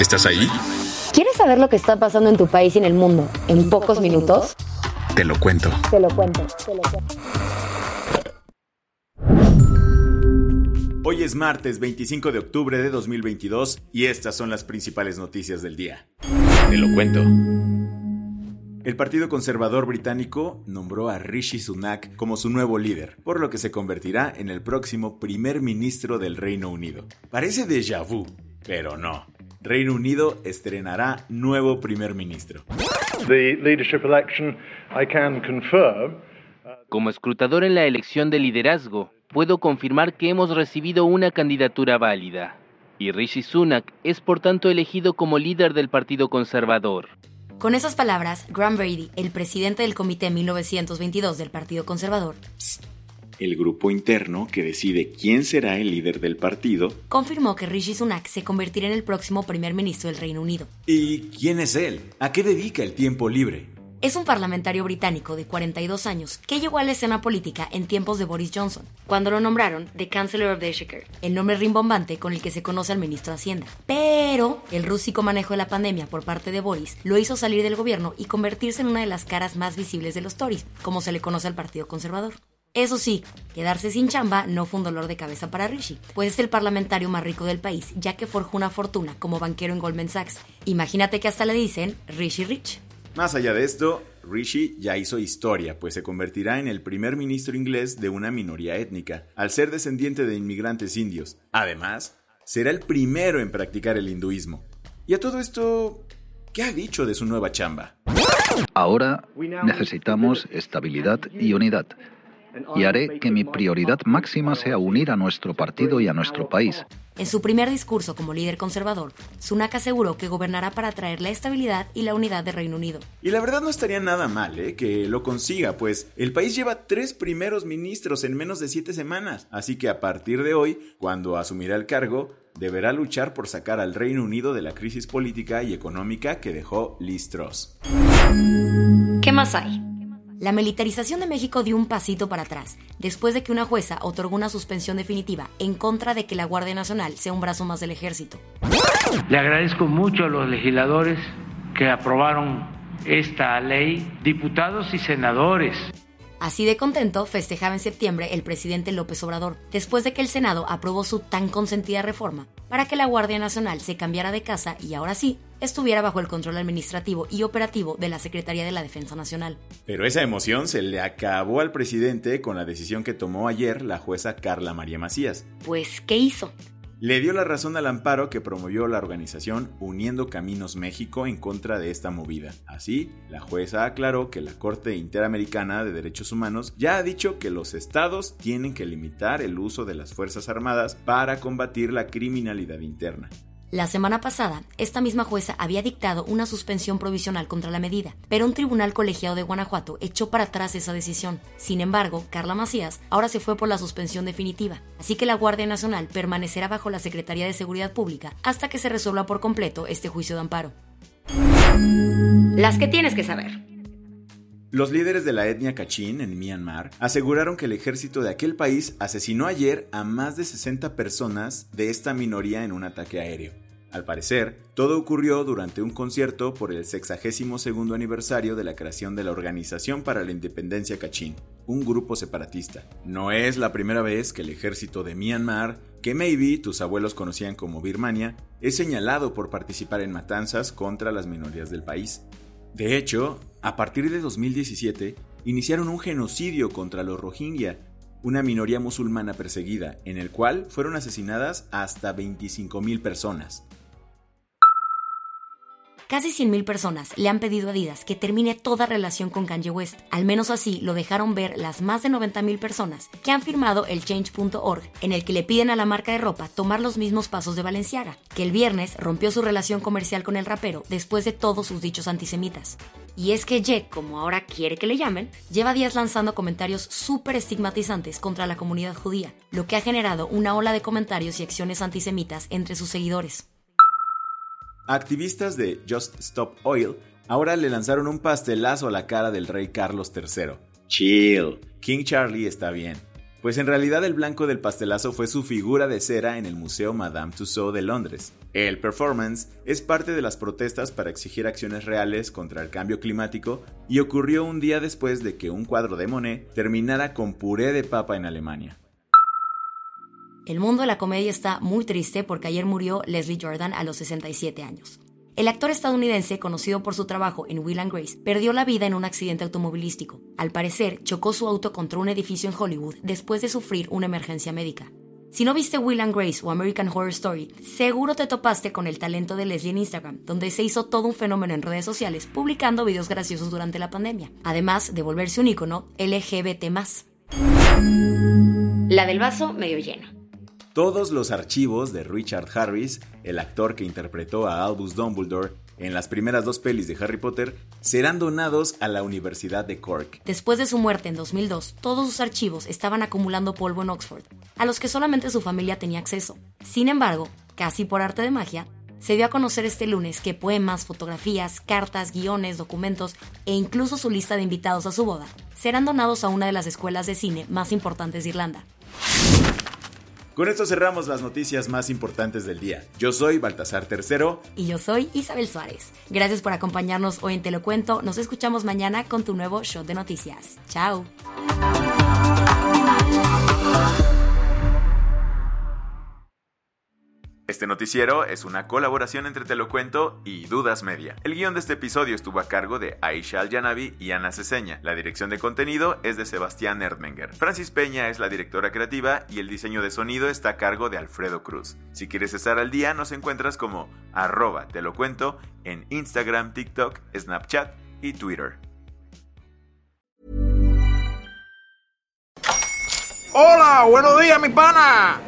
¿Estás ahí? ¿Quieres saber lo que está pasando en tu país y en el mundo en, pocos, minutos? Te lo cuento. Te lo cuento, te lo cuento. Hoy es martes 25 de octubre de 2022 y estas son las principales noticias del día. Te lo cuento. El Partido Conservador Británico nombró a Rishi Sunak como su nuevo líder, por lo que se convertirá en el próximo primer ministro del Reino Unido. Parece déjà vu, pero no. Reino Unido estrenará nuevo primer ministro. the leadership election, I can confirm Como escrutador en la elección de liderazgo, puedo confirmar que hemos recibido una candidatura válida. Y Rishi Sunak es por tanto elegido como líder del Partido Conservador. Con esas palabras, Graham Brady, el presidente del Comité 1922 del Partido Conservador, El grupo interno que decide quién será el líder del partido. confirmó que Rishi Sunak se convertirá en el próximo primer ministro del Reino Unido. ¿Y quién es él? ¿A qué dedica el tiempo libre? Es un parlamentario británico de 42 años que llegó a la escena política en tiempos de Boris Johnson, cuando lo nombraron The Chancellor of the Exchequer, el nombre rimbombante con el que se conoce al ministro de Hacienda. Pero el rústico manejo de la pandemia por parte de Boris lo hizo salir del gobierno y convertirse en una de las caras más visibles de los Tories, como se le conoce al Partido Conservador. Eso sí, quedarse sin chamba no fue un dolor de cabeza para Rishi, pues es el parlamentario más rico del país, ya que forjó una fortuna como banquero en Goldman Sachs. Imagínate que hasta le dicen Rishi Rich. Más allá de esto, Rishi ya hizo historia, pues se convertirá en el primer ministro inglés de una minoría étnica, al ser descendiente de inmigrantes indios. Además, será el primero en practicar el hinduismo. Y a todo esto, ¿qué ha dicho de su nueva chamba? Ahora necesitamos estabilidad y unidad. Y haré que mi prioridad máxima sea unir a nuestro partido y a nuestro país. En su primer discurso como líder conservador, Sunak aseguró que gobernará para traer la estabilidad y la unidad de Reino Unido. Y la verdad no estaría nada mal, ¿eh? Que lo consiga, pues el país lleva tres primeros ministros en menos de siete semanas. Así que a partir de hoy, cuando asumirá el cargo, deberá luchar por sacar al Reino Unido de la crisis política y económica que dejó Liz Truss. ¿Qué más hay? La militarización de México dio un pasito para atrás, después de que una jueza otorgó una suspensión definitiva en contra de que la Guardia Nacional sea un brazo más del ejército. Le agradezco mucho a los legisladores que aprobaron esta ley, diputados y senadores. Así de contento festejaba en septiembre el presidente López Obrador, después de que el Senado aprobó su tan consentida reforma para que la Guardia Nacional se cambiara de casa y ahora sí estuviera bajo el control administrativo y operativo de la Secretaría de la Defensa Nacional. Pero esa emoción se le acabó al presidente con la decisión que tomó ayer la jueza Carla María Macías. Pues, ¿qué hizo? Le dio la razón al amparo que promovió la organización Uniendo Caminos México en contra de esta movida. Así, la jueza aclaró que la Corte Interamericana de Derechos Humanos ya ha dicho que los estados tienen que limitar el uso de las Fuerzas Armadas para combatir la criminalidad interna. La semana pasada, esta misma jueza había dictado una suspensión provisional contra la medida, pero un tribunal colegiado de Guanajuato echó para atrás esa decisión. Sin embargo, Carla Macías ahora se fue por la suspensión definitiva, así que la Guardia Nacional permanecerá bajo la Secretaría de Seguridad Pública hasta que se resuelva por completo este juicio de amparo. Las que tienes que saber. Los líderes de la etnia Kachin en Myanmar aseguraron que el ejército de aquel país asesinó ayer a más de 60 personas de esta minoría en un ataque aéreo. Al parecer, todo ocurrió durante un concierto por el 62 aniversario de la creación de la Organización para la Independencia Kachin, un grupo separatista. No es la primera vez que el ejército de Myanmar, que maybe tus abuelos conocían como Birmania, es señalado por participar en matanzas contra las minorías del país. De hecho, a partir de 2017, iniciaron un genocidio contra los Rohingya, una minoría musulmana perseguida, en el cual fueron asesinadas hasta 25.000 personas. Casi 100.000 personas le han pedido a Adidas que termine toda relación con Kanye West. Al menos así lo dejaron ver las más de 90.000 personas que han firmado el change.org, en el que le piden a la marca de ropa tomar los mismos pasos de Valenciaga, que el viernes rompió su relación comercial con el rapero después de todos sus dichos antisemitas. Y es que Jack, como ahora quiere que le llamen, lleva días lanzando comentarios súper estigmatizantes contra la comunidad judía, lo que ha generado una ola de comentarios y acciones antisemitas entre sus seguidores. Activistas de Just Stop Oil ahora le lanzaron un pastelazo a la cara del rey Carlos III. Chill. King Charlie está bien. Pues en realidad el blanco del pastelazo fue su figura de cera en el Museo Madame Tussauds de Londres. El performance es parte de las protestas para exigir acciones reales contra el cambio climático y ocurrió un día después de que un cuadro de Monet terminara con puré de papa en Alemania. El mundo de la comedia está muy triste porque ayer murió Leslie Jordan a los 67 años. El actor estadounidense, conocido por su trabajo en Will and Grace, perdió la vida en un accidente automovilístico. Al parecer, chocó su auto contra un edificio en Hollywood después de sufrir una emergencia médica. Si no viste Will and Grace o American Horror Story, seguro te topaste con el talento de Leslie en Instagram, donde se hizo todo un fenómeno en redes sociales publicando videos graciosos durante la pandemia, además de volverse un icono LGBT+. La del vaso medio lleno. Todos los archivos de Richard Harris, el actor que interpretó a Albus Dumbledore en las primeras dos pelis de Harry Potter, serán donados a la Universidad de Cork. Después de su muerte en 2002, todos sus archivos estaban acumulando polvo en Oxford, a los que solamente su familia tenía acceso. Sin embargo, casi por arte de magia, se dio a conocer este lunes que poemas, fotografías, cartas, guiones, documentos e incluso su lista de invitados a su boda serán donados a una de las escuelas de cine más importantes de Irlanda. Con esto cerramos las noticias más importantes del día. Yo soy Baltasar Tercero. Y yo soy Isabel Suárez. Gracias por acompañarnos hoy en Te lo Cuento. Nos escuchamos mañana con tu nuevo show de noticias. Chao. Este noticiero es una colaboración entre Te lo Cuento y Dudas Media. El guion de este episodio estuvo a cargo de Aisha Al-Yanabi y Ana Ceseña. La dirección de contenido es de Sebastián Erdmenger. Francis Peña es la directora creativa y el diseño de sonido está a cargo de Alfredo Cruz. Si quieres estar al día, nos encuentras como arroba Te lo Cuento en Instagram, TikTok, Snapchat y Twitter. Hola, buenos días, mi pana.